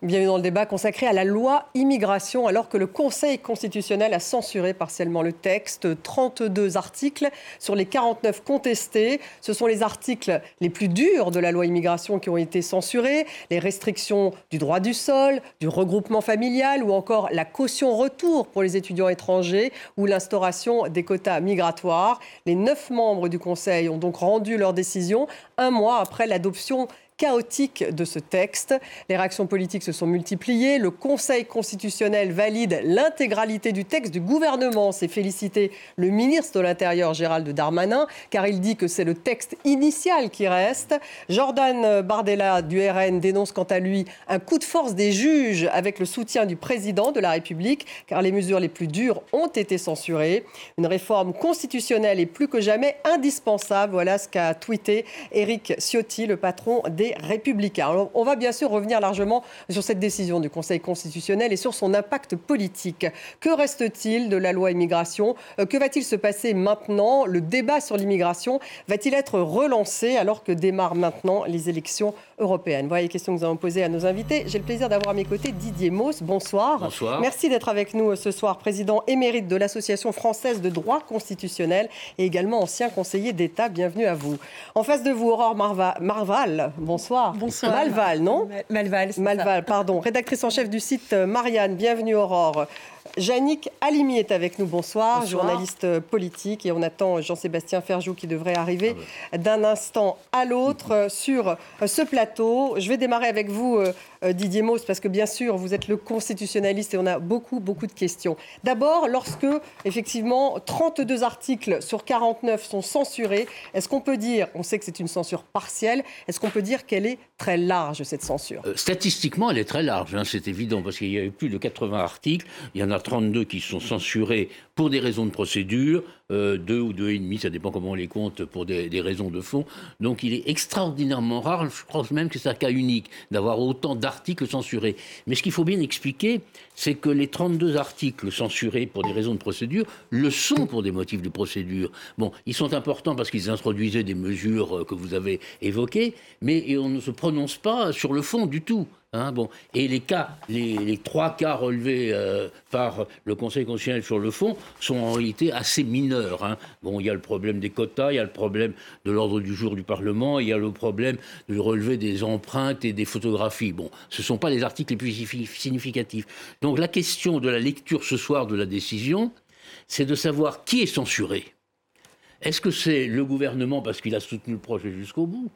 Bienvenue dans le débat consacré à la loi immigration, alors que le Conseil constitutionnel a censuré partiellement le texte. 32 articles sur les 49 contestés. Ce sont les articles les plus durs de la loi immigration qui ont été censurés. Les restrictions du droit du sol, du regroupement familial ou encore la caution retour pour les étudiants étrangers ou l'instauration des quotas migratoires. Les neuf membres du Conseil ont donc rendu leur décision un mois après l'adoption chaotique de ce texte. Les réactions politiques se sont multipliées. Le Conseil constitutionnel valide l'intégralité du texte du gouvernement. C'est félicité le ministre de l'Intérieur, Gérald Darmanin, car il dit que c'est le texte initial qui reste. Jordan Bardella du RN dénonce quant à lui un coup de force des juges avec le soutien du président de la République, car les mesures les plus dures ont été censurées. Une réforme constitutionnelle est plus que jamais indispensable. Voilà ce qu'a tweeté Éric Ciotti, le patron des républicains. on va bien sûr revenir largement sur cette décision du Conseil constitutionnel et sur son impact politique. Que reste-t-il de la loi immigration? Euh, Que va-t-il se passer maintenant? Le débat sur l'immigration va-t-il être relancé alors que démarrent maintenant les élections européennes? Voilà les questions que nous avons posées à nos invités. J'ai le plaisir d'avoir à mes côtés Didier Mauss. Bonsoir. Bonsoir. Merci d'être avec nous euh, ce soir, président émérite de l'Association française de droit constitutionnel et également ancien conseiller d'État. Bienvenue à vous. En face de vous, Aurore Marval. Bonsoir bonsoir. Bonsoir. Malval, non Malval, Malval, pardon. Rédactrice en chef du site euh, Marianne. Bienvenue, Aurore. Yannick Alimi est avec nous. Bonsoir, journaliste politique. Et on attend Jean-Sébastien Ferjou qui devrait arriver ah d'un instant à l'autre euh, sur euh, ce plateau. Je vais démarrer avec vous, euh, Didier Mauss, parce que bien sûr, vous êtes le constitutionnaliste et on a beaucoup, beaucoup de questions. D'abord, lorsque, effectivement, 32 articles sur 49 sont censurés, est-ce qu'on peut dire, on sait que c'est une censure partielle, est-ce qu'on peut dire qu'elle est très large, cette censure? Statistiquement, elle est très large, hein, c'est évident, parce qu'il y a eu plus de 80 articles. Il y en a 32 qui sont censurés pour des raisons de procédure, euh, deux ou deux et demi, ça dépend comment on les compte, pour des, raisons de fond. Donc il est extraordinairement rare, je pense même que c'est un cas unique, d'avoir autant d'articles censurés. Mais ce qu'il faut bien expliquer, c'est que les 32 articles censurés pour des raisons de procédure le sont pour des motifs de procédure. Bon, ils sont importants parce qu'ils introduisaient des mesures euh, que vous avez évoquées, mais on ne se prononce pas sur le fond du tout. Hein, bon. Et les cas, les, trois cas relevés euh, par le Conseil constitutionnel sur le fond sont en réalité assez mineurs. Hein. Bon, il y a le problème des quotas, il y a le problème de l'ordre du jour du Parlement, il y a le problème de relever des empreintes et des photographies. Bon, ce ne sont pas les articles les plus significatifs. Donc la question de la lecture ce soir de la décision, c'est de savoir qui est censuré. Est-ce que c'est le gouvernement parce qu'il a soutenu le projet jusqu'au bout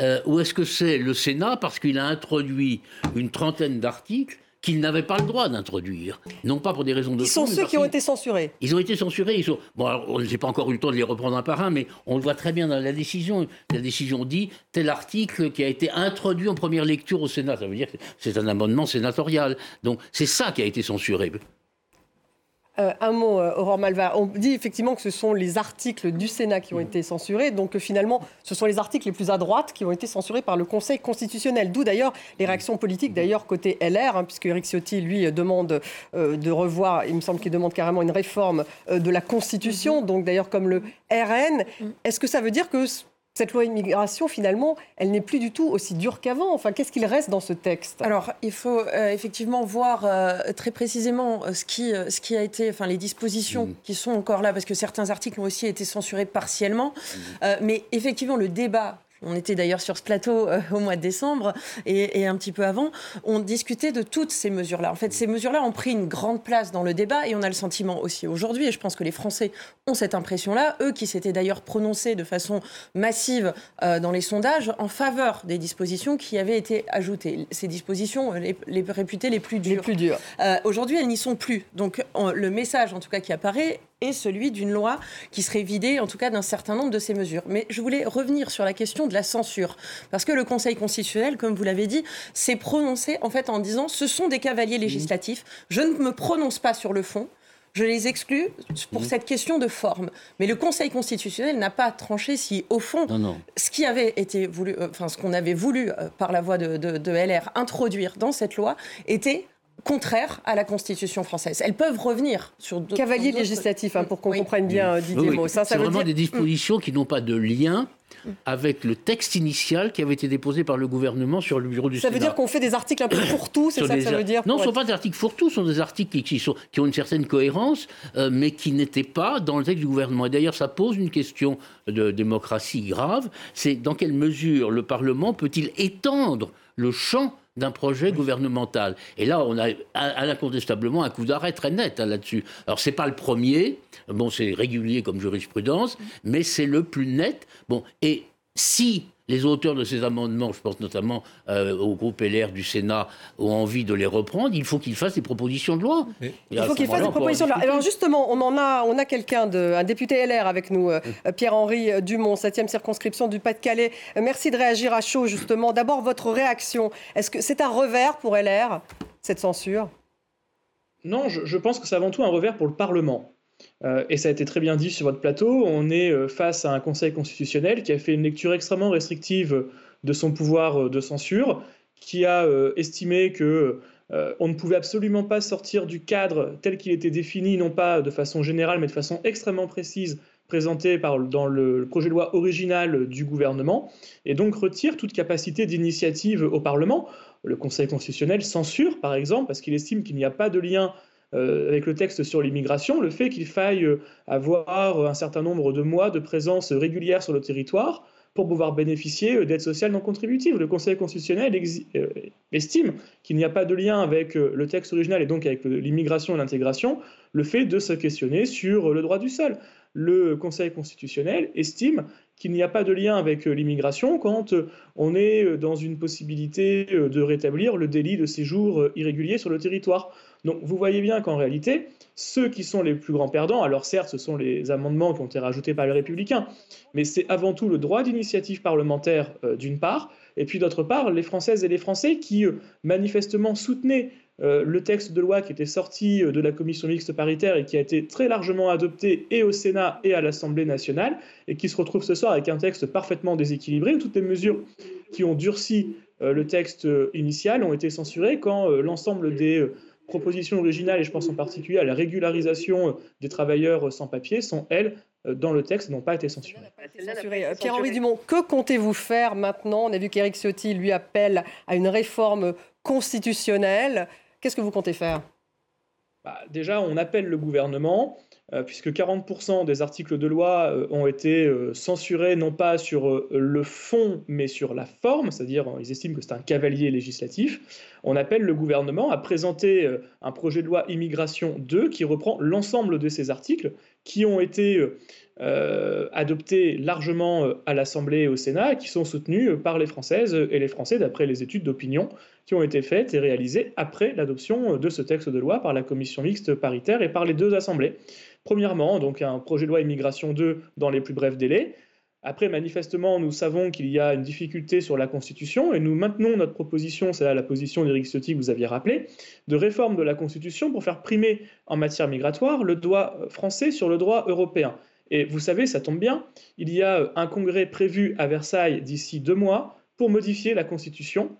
euh, ou est-ce que c'est le Sénat parce qu'il a introduit une trentaine d'articles qu'il n'avait pas le droit d'introduire, non pas pour des raisons de Ils sont ceux qui ont été censurés. Ils ont été censurés. Ils sont... Bon, on n'a pas encore eu le temps de les reprendre un par un, mais on le voit très bien dans la décision. La décision dit tel article qui a été introduit en première lecture au Sénat. Ça veut dire que c'est un amendement sénatorial. Donc c'est ça qui a été censuré. Euh, un mot, euh, Aurore Malva. On dit effectivement que ce sont les articles du Sénat qui ont été censurés, donc finalement, ce sont les articles les plus à droite qui ont été censurés par le Conseil constitutionnel. D'où d'ailleurs les réactions politiques, d'ailleurs côté LR, hein, puisque Eric Ciotti, lui, demande euh, de revoir, il me semble qu'il demande carrément une réforme de la Constitution, donc d'ailleurs comme le RN. Mm. Est-ce que ça veut dire que cette loi immigration, finalement, elle n'est plus du tout aussi dure qu'avant. Enfin, qu'est-ce qu'il reste dans ce texte? Alors, il faut euh, effectivement voir euh, très précisément euh, ce, qui, ce qui a été, enfin, les dispositions mmh. qui sont encore là, parce que certains articles ont aussi été censurés partiellement. Mmh. mais effectivement, le débat on était d'ailleurs sur ce plateau euh, au mois de décembre et, un petit peu avant, on discutait de toutes ces mesures-là. En fait, ces mesures-là ont pris une grande place dans le débat et on a le sentiment aussi aujourd'hui, et je pense que les Français ont cette impression-là, eux qui s'étaient d'ailleurs prononcés de façon massive euh, dans les sondages en faveur des dispositions qui avaient été ajoutées. Ces dispositions, les, réputées les plus dures. Les plus dures. Euh, aujourd'hui, elles n'y sont plus. Donc le message, en tout cas, qui apparaît, et celui d'une loi qui serait vidée, en tout cas, d'un certain nombre de ces mesures. Mais je voulais revenir sur la question de la censure, parce que le Conseil constitutionnel, comme vous l'avez dit, s'est prononcé en fait en disant ce sont des cavaliers législatifs, je ne me prononce pas sur le fond. Je les exclus pour mmh. cette question de forme. Mais le Conseil constitutionnel n'a pas tranché si, au fond, ce qui avait été voulu, euh, enfin, ce qu'on avait voulu euh, par la voie de, de LR introduire dans cette loi était contraires à la Constitution française. Elles peuvent revenir sur d'autres... Cavalier législatif, hein, pour qu'on comprenne bien, Didier oui, C'est vraiment des dispositions qui n'ont pas de lien avec le texte initial qui avait été déposé par le gouvernement sur le bureau du ça Sénat. Ça veut dire qu'on fait des articles un peu fourre-tout, c'est ça que ça veut dire Non, ce ne sont pas des articles fourre-tout, ce sont des articles qui, sont, qui, ont une certaine cohérence, euh, mais qui n'étaient pas dans le texte du gouvernement. Et d'ailleurs, ça pose une question de démocratie grave, c'est dans quelle mesure le Parlement peut-il étendre le champ d'un projet gouvernemental. Et là, on a incontestablement un coup d'arrêt très net hein, là-dessus. Alors, c'est pas le premier, bon, c'est régulier comme jurisprudence, mais c'est le plus net. Bon, et si les auteurs de ces amendements, je pense notamment euh, au groupe LR du Sénat, ont envie de les reprendre, il faut qu'ils fassent des propositions de loi. Il faut qu'ils fassent des propositions de loi. Alors justement, on en a, on a quelqu'un, un député LR avec nous, euh, Pierre-Henri Dumont, 7e circonscription du Pas-de-Calais. Merci de réagir à chaud, justement. D'abord, votre réaction. Est-ce que c'est un revers pour LR, cette censure? Non, je, je pense que c'est avant tout un revers pour le Parlement. Euh, et ça a été très bien dit sur votre plateau, on est euh, face à un Conseil constitutionnel qui a fait une lecture extrêmement restrictive de son pouvoir euh, de censure, qui a estimé que on ne pouvait absolument pas sortir du cadre tel qu'il était défini, non pas de façon générale, mais de façon extrêmement précise, présenté dans le projet de loi original du gouvernement, et donc retire toute capacité d'initiative au Parlement. Le Conseil constitutionnel censure, par exemple, parce qu'il estime qu'il n'y a pas de lien euh, avec le texte sur l'immigration, le fait qu'il faille euh, avoir un certain nombre de mois de présence régulière sur le territoire pour pouvoir bénéficier euh, d'aides sociales non contributives. Le Conseil constitutionnel estime qu'il n'y a pas de lien avec le texte original et donc avec l'immigration et l'intégration, le fait de se questionner sur le droit du sol. Le Conseil constitutionnel estime qu'il n'y a pas de lien avec l'immigration quand on est dans une possibilité de rétablir le délit de séjour irrégulier sur le territoire. Donc vous voyez bien qu'en réalité, ceux qui sont les plus grands perdants, alors certes, ce sont les amendements qui ont été rajoutés par les républicains, mais c'est avant tout le droit d'initiative parlementaire euh, d'une part, et puis d'autre part, les Françaises et les Français qui euh, manifestement soutenaient euh, le texte de loi qui était sorti de la commission mixte paritaire et qui a été très largement adopté et au Sénat et à l'Assemblée nationale, et qui se retrouve ce soir avec un texte parfaitement déséquilibré, où toutes les mesures qui ont durci le texte initial ont été censurées quand l'ensemble des propositions originales, et je pense en particulier à la régularisation euh, des travailleurs euh, sans papier, sont, elles, euh, dans le texte, n'ont pas été censurées. Pierre-Henri Dumont, que comptez-vous faire maintenant? On a vu qu'Éric Ciotti lui appelle à une réforme constitutionnelle. Qu'est-ce que vous comptez faire? Bah, Déjà, on appelle le gouvernement euh, puisque 40% des articles de loi euh, ont été euh, censurés non pas sur le fond mais sur la forme, c'est-à-dire ils estiment que c'est un cavalier législatif, on appelle le gouvernement à présenter un projet de loi immigration 2 qui reprend l'ensemble de ces articles qui ont été adoptés largement à l'Assemblée et au Sénat qui sont soutenus par les Françaises et les Français d'après les études d'opinion qui ont été faites et réalisées après l'adoption de ce texte de loi par la commission mixte paritaire et par les deux assemblées. Premièrement, donc un projet de loi immigration 2 dans les plus brefs délais. Après, manifestement, nous savons qu'il y a une difficulté sur la Constitution et nous maintenons notre proposition, c'est la position d'Éric Ciotti que vous aviez rappelé, de réforme de la Constitution pour faire primer en matière migratoire le droit français sur le droit européen. Et vous savez, ça tombe bien, il y a un congrès prévu à Versailles d'ici deux mois pour modifier la Constitution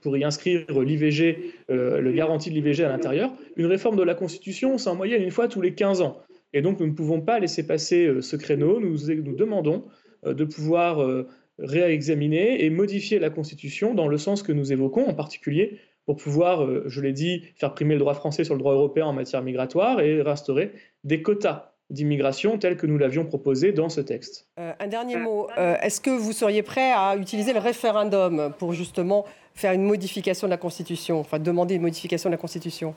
pour y inscrire l'IVG, euh, le garantie de l'IVG à l'intérieur. Une réforme de la Constitution, c'est en moyenne une fois tous les 15 ans. Et donc, nous ne pouvons pas laisser passer euh, ce créneau. Nous, demandons euh, de pouvoir euh, réexaminer et modifier la Constitution dans le sens que nous évoquons, en particulier pour pouvoir, je l'ai dit, faire primer le droit français sur le droit européen en matière migratoire et restaurer des quotas d'immigration tels que nous l'avions proposé dans ce texte. un dernier mot. Est-ce que vous seriez prêt à utiliser le référendum pour justement faire une modification de la Constitution, enfin demander une modification de la Constitution?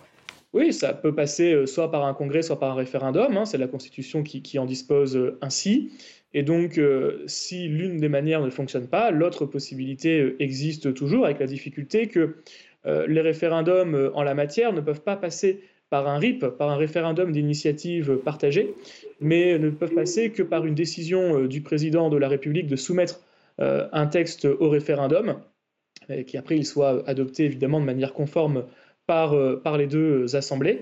Oui, ça peut passer euh, soit par un congrès, soit par un référendum. Hein, c'est la Constitution qui, en dispose euh, ainsi. Et donc, euh, si l'une des manières ne fonctionne pas, l'autre possibilité existe toujours, avec la difficulté que les référendums en la matière ne peuvent pas passer par un RIP, par un référendum d'initiative partagée, mais ne peuvent passer que par une décision du président de la République de soumettre un texte au référendum, et qu'après il soit adopté évidemment de manière conforme par, euh, par les deux assemblées.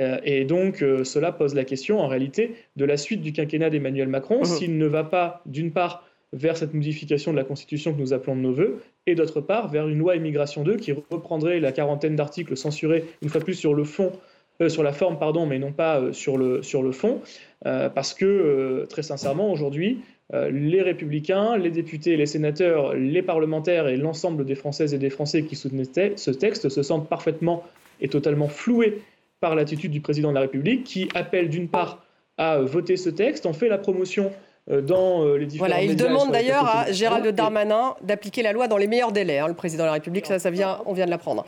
Euh, et donc, euh, cela pose la question, en réalité, de la suite du quinquennat d'Emmanuel Macron, mmh. s'il ne va pas, d'une part, vers cette modification de la Constitution que nous appelons de nos voeux, et d'autre part vers une loi immigration 2 qui reprendrait la quarantaine d'articles censurés une fois plus sur le fond, euh, sur la forme pardon, mais non pas euh, sur le sur le fond, euh, parce que très sincèrement aujourd'hui les républicains, les députés, les sénateurs, les parlementaires et l'ensemble des Françaises et des Français qui soutenaient ce texte se sentent parfaitement et totalement floués par l'attitude du président de la République qui appelle d'une part à voter ce texte, en fait la promotion dans les différents Voilà, il demande d'ailleurs à Gérald Darmanin d'appliquer la loi dans les meilleurs délais, hein, le président de la République, ça, ça vient, on vient de l'apprendre.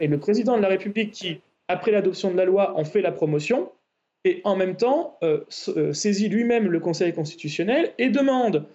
Et le président de la République qui, après l'adoption de la loi, en fait la promotion, et en même temps euh, saisit lui-même le Conseil constitutionnel et demande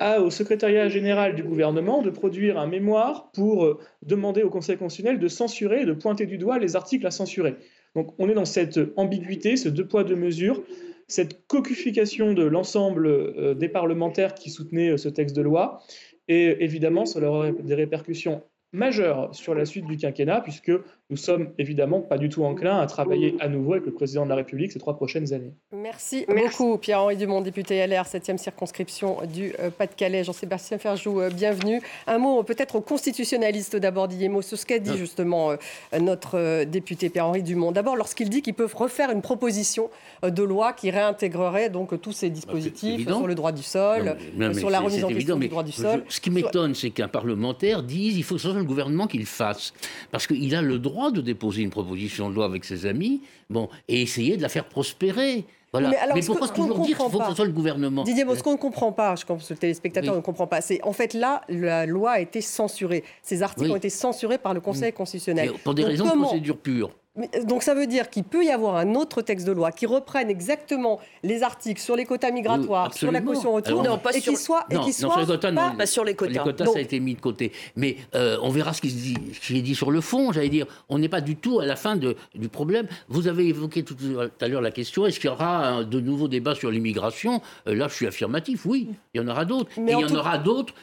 à, au secrétariat général du gouvernement de produire un mémoire pour demander au Conseil constitutionnel de censurer, de pointer du doigt les articles à censurer. Donc on est dans cette ambiguïté, ce deux poids deux mesures cette cocufication de l'ensemble euh, des parlementaires qui soutenaient euh, ce texte de loi. Et évidemment, ça aurait des répercussions majeures sur la suite du quinquennat, puisque nous sommes évidemment pas du tout enclins à travailler à nouveau avec le président de la République ces trois prochaines années. Merci, beaucoup, Pierre-Henri Dumont, député LR, 7e circonscription du euh, Pas-de-Calais. Jean-Sébastien Ferjou, euh, bienvenue. Un mot peut-être aux constitutionnalistes d'abord, Didier sur ce qu'a dit ah. justement euh, notre député Pierre-Henri Dumont. D'abord, lorsqu'il dit qu'ils peuvent refaire une proposition de loi qui réintégrerait donc tous ces dispositifs sur le droit du sol, sur la remise en question du droit du sol. ce qui m'étonne, c'est qu'un parlementaire dise il faut que ce soit le gouvernement qui le fasse. Parce qu'il a le droit de déposer une proposition de loi avec ses amis, bon, et essayer de la faire prospérer. Voilà. Mais, pourquoi toujours dire qu'il faut que ce soit le gouvernement Didier, ce qu'on ne comprend pas, je pense que le téléspectateur ne comprend pas, c'est en fait là, la loi a été censurée. Ces articles ont été censurés par le Conseil constitutionnel. pour des raisons de procédure pure. Euh, donc ça veut dire qu'il peut y avoir un autre texte de loi qui reprenne exactement les articles sur les quotas migratoires, sur la caution retour, non, pas et qui soit, et qui soit sur les quotas, pas, pas, sur les quotas. Les quotas, ça a été mis de côté. Mais euh, on verra ce qui, dit, est dit sur le fond. J'allais dire, on n'est pas du tout à la fin de, du problème. Vous avez évoqué tout à l'heure la question est-ce qu'il y aura de nouveaux débats sur l'immigration? Euh, Là, je suis affirmatif. Oui, il y en aura d'autres. Et il y en aura d'autres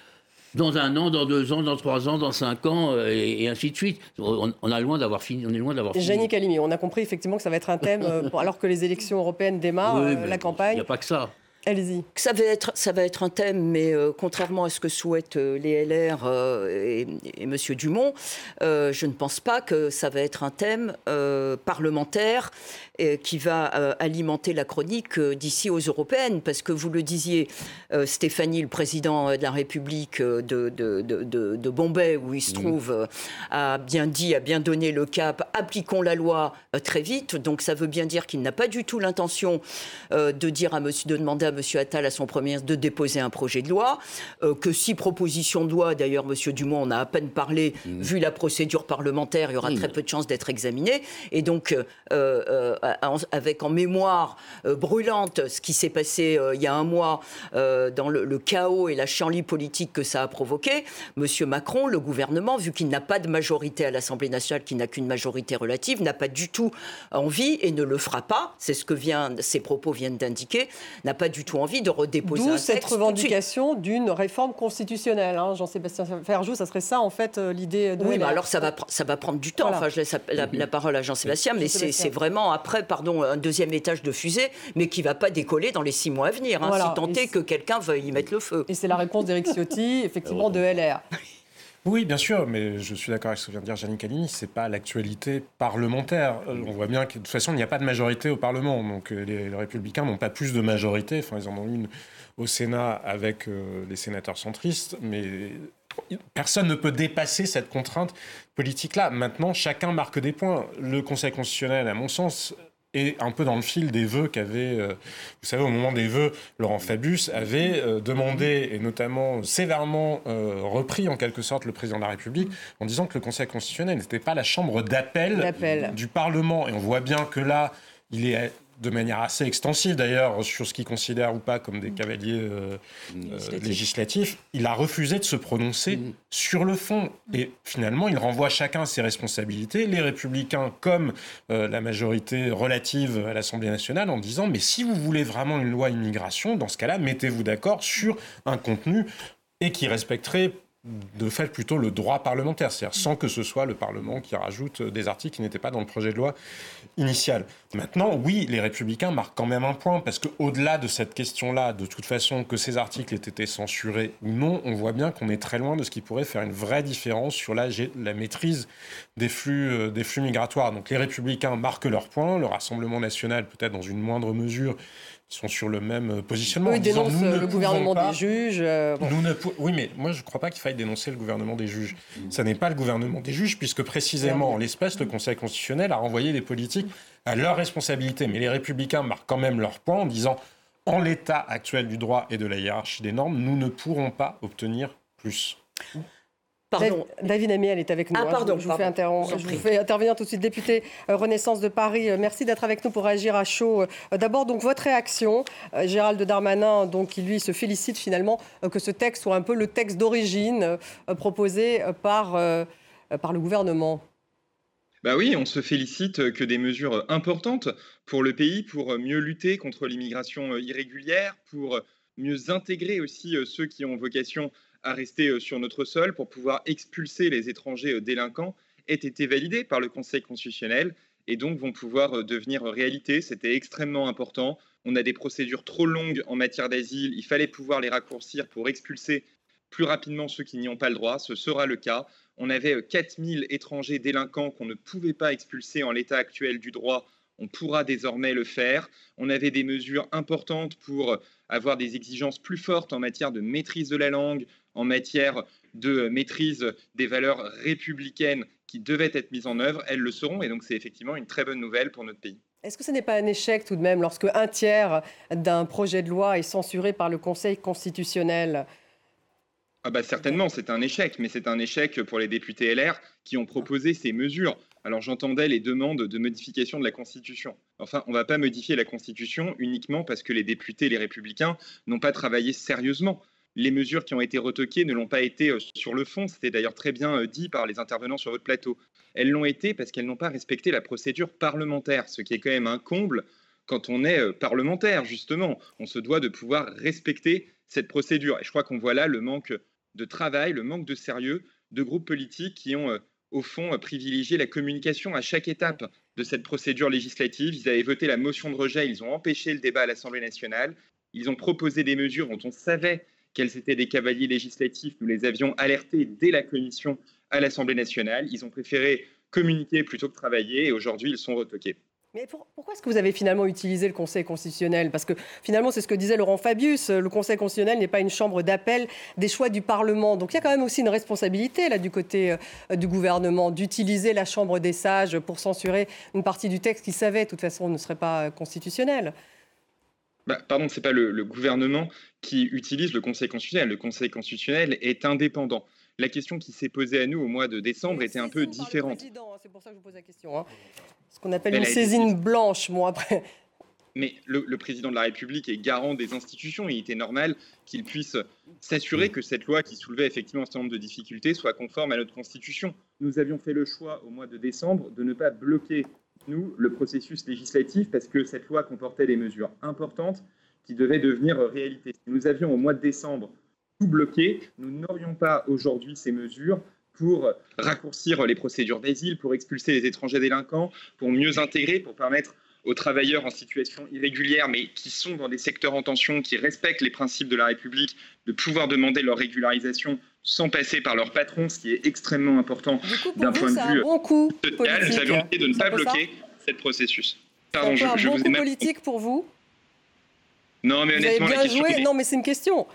dans un an, dans deux ans, dans trois ans, dans cinq ans, euh, et, ainsi de suite. On, a loin d'avoir fini. On est loin d'avoir fini. Janine Calimi, on a compris effectivement que ça va être un thème, euh, alors que les élections européennes démarrent, euh, la campagne. Il n'y a pas que ça. Allez-y. Ça va être, ça va être un thème, mais contrairement à ce que souhaitent les LR et, et M. Dumont, je ne pense pas que ça va être un thème parlementaire euh, qui va euh, alimenter la chronique euh, d'ici aux européennes. Parce que vous le disiez, Stéphanie, le président de la République de, de, de, Bombay, où il se trouve, a bien dit, a bien donné le cap, appliquons la loi très vite. Donc ça veut bien dire qu'il n'a pas du tout l'intention de dire à monsieur, de demander à M. Attal, à son premier, de déposer un projet de loi. que si proposition de loi, d'ailleurs, M. Dumont en a à peine parlé, mmh. vu la procédure parlementaire, il y aura très peu de chances d'être examiné. Et donc, avec en mémoire euh, brûlante ce qui s'est passé euh, il y a un mois euh, dans le, chaos et la chienlit politique que ça a provoqué, M. Macron, le gouvernement, vu qu'il n'a pas de majorité à l'Assemblée nationale, qui n'a qu'une majorité relative, n'a pas du tout envie et ne le fera pas. C'est ce que vient, ses propos viennent d'indiquer, n'a pas du tout envie de redéposer D'où un cette revendication d'une réforme constitutionnelle. Hein. Jean-Sébastien Ferjou, ça serait ça en fait l'idée de. Oui, mais alors ça va, ça va prendre du temps. Enfin, je laisse la, la parole à Jean-Sébastien, mais c'est vraiment après pardon, un deuxième étage de fusée, mais qui ne va pas décoller dans les six mois à venir, hein, si tant est que quelqu'un veuille y mettre le feu. Et c'est la réponse d'Éric Ciotti, effectivement, de LR. Oui, bien sûr, mais je suis d'accord avec ce que vient de dire Janine Calini, ce n'est pas l'actualité parlementaire. Euh, on voit bien que de toute façon, il n'y a pas de majorité au Parlement, donc euh, les, Républicains n'ont pas plus de majorité, enfin ils en ont une au Sénat avec euh, les sénateurs centristes, mais personne ne peut dépasser cette contrainte politique-là. Maintenant, chacun marque des points. Le Conseil constitutionnel, à mon sens, et un peu dans le fil des vœux qu'avait, euh, vous savez, au moment des vœux, Laurent Fabius avait euh, demandé, et notamment sévèrement euh, repris en quelque sorte le président de la République, en disant que le Conseil constitutionnel n'était pas la chambre d'appel du Parlement. Et on voit bien que là, il est de manière assez extensive d'ailleurs sur ce qu'il considère ou pas comme des mm. cavaliers euh, euh, législatifs, il a refusé de se prononcer mm. sur le fond. Mm. Et finalement, il renvoie chacun à ses responsabilités, les républicains comme euh, la majorité relative à l'Assemblée nationale, en disant, mais si vous voulez vraiment une loi immigration, dans ce cas-là, mettez-vous d'accord sur un contenu et qui respecterait de fait plutôt le droit parlementaire, c'est-à-dire sans que ce soit le Parlement qui rajoute des articles qui n'étaient pas dans le projet de loi initial. Maintenant, oui, les républicains marquent quand même un point, parce qu'au-delà de cette question-là, de toute façon, que ces articles aient été censurés ou non, on voit bien qu'on est très loin de ce qui pourrait faire une vraie différence sur la, maîtrise des flux, euh, des flux migratoires. Donc les républicains marquent leur point, le Rassemblement national peut-être dans une moindre mesure, sont sur le même euh, positionnement. Oui, ils dénoncent le gouvernement des juges. Euh, nous ne oui, mais moi je ne crois pas qu'il faille dénoncer le gouvernement des juges. Ça n'est pas le gouvernement des juges, puisque précisément en l'espèce, le Conseil constitutionnel a renvoyé les politiques à leur responsabilité. Mais les républicains marquent quand même leur point en disant en l'état actuel du droit et de la hiérarchie des normes, nous ne pourrons pas obtenir plus. David Amiel est avec nous. Ah, pardon, je, vous fais intervenir tout de suite. Député euh, Renaissance de Paris, euh, merci d'être avec nous pour réagir à chaud. Euh, d'abord, donc votre réaction, Gérald Darmanin, donc qui lui se félicite finalement que ce texte soit un peu le texte d'origine proposé par, par le gouvernement. Bah oui, on se félicite que des mesures importantes pour le pays, pour mieux lutter contre l'immigration irrégulière, pour mieux intégrer aussi ceux qui ont vocation à rester euh, sur notre sol pour pouvoir expulser les étrangers euh, délinquants aient été validés par le Conseil constitutionnel et donc vont pouvoir euh, devenir réalité. C'était extrêmement important. On a des procédures trop longues en matière d'asile. Il fallait pouvoir les raccourcir pour expulser plus rapidement ceux qui n'y ont pas le droit. Ce sera le cas. On avait 4000 étrangers délinquants qu'on ne pouvait pas expulser en l'état actuel du droit. On pourra désormais le faire. On avait des mesures importantes pour avoir des exigences plus fortes en matière de maîtrise de la langue, en matière de maîtrise des valeurs républicaines qui devaient être mises en œuvre, elles le seront. Et donc c'est effectivement une très bonne nouvelle pour notre pays. Est-ce que ce n'est pas un échec tout de même lorsque un tiers d'un projet de loi est censuré par le Conseil constitutionnel? Ah bah certainement, c'est un échec, mais c'est un échec pour les députés LR qui ont proposé ces mesures. Alors j'entendais les demandes de modification de la Constitution. Enfin, on ne va pas modifier la Constitution uniquement parce que les députés, les républicains, n'ont pas travaillé sérieusement les mesures qui ont été retoquées ne l'ont pas été euh, sur le fond. C'était d'ailleurs très bien euh, dit par les intervenants sur votre plateau. Elles l'ont été parce qu'elles n'ont pas respecté la procédure parlementaire, ce qui est quand même un comble quand on est euh, parlementaire, justement. On se doit de pouvoir respecter cette procédure. Et je crois qu'on voit là le manque de travail, le manque de sérieux de groupes politiques qui ont, au fond, privilégié la communication à chaque étape de cette procédure législative. Ils avaient voté la motion de rejet, ils ont empêché le débat à l'Assemblée nationale, ils ont proposé des mesures dont on savait quels étaient des cavaliers législatifs. Nous les avions alertés dès la commission à l'Assemblée nationale. Ils ont préféré communiquer plutôt que travailler et aujourd'hui, ils sont retoqués. Mais pourquoi est-ce que vous avez finalement utilisé le Conseil constitutionnel? Parce que finalement, c'est ce que disait Laurent Fabius, le Conseil constitutionnel n'est pas une chambre d'appel des choix du Parlement. Donc il y a quand même aussi une responsabilité là du côté euh, du gouvernement d'utiliser la chambre des sages pour censurer une partie du texte qui savait de toute façon ne serait pas constitutionnel. Bah, pardon, ce n'est pas le, gouvernement qui utilise le Conseil constitutionnel. Le Conseil constitutionnel est indépendant. La question qui s'est posée à nous au mois de décembre était un peu différente. Hein, c'est pour ça que je vous pose la question. Hein. Ce qu'on appelle une saisine blanche, moi, après. Mais le, président de la République est garant des institutions et il était normal qu'il puisse s'assurer que cette loi qui soulevait effectivement un certain nombre de difficultés soit conforme à notre Constitution. Nous avions fait le choix au mois de décembre de ne pas bloquer nous, le processus législatif parce que cette loi comportait des mesures importantes qui devaient devenir réalité. Si nous avions au mois de décembre tout bloqué, nous n'aurions pas aujourd'hui ces mesures pour raccourcir les procédures d'asile, pour expulser les étrangers délinquants, pour mieux intégrer, pour permettre aux travailleurs en situation irrégulière, mais qui sont dans des secteurs en tension, qui respectent les principes de la République, de pouvoir demander leur régularisation sans passer par leur patron, ce qui est extrêmement important d'un point de vue bon coup social. Nous avions essayé de ne pas bloquer ce processus. Pardon, je, un bon coup politique pour vous Non, mais honnêtement, bien joué. Non, mais c'est une question.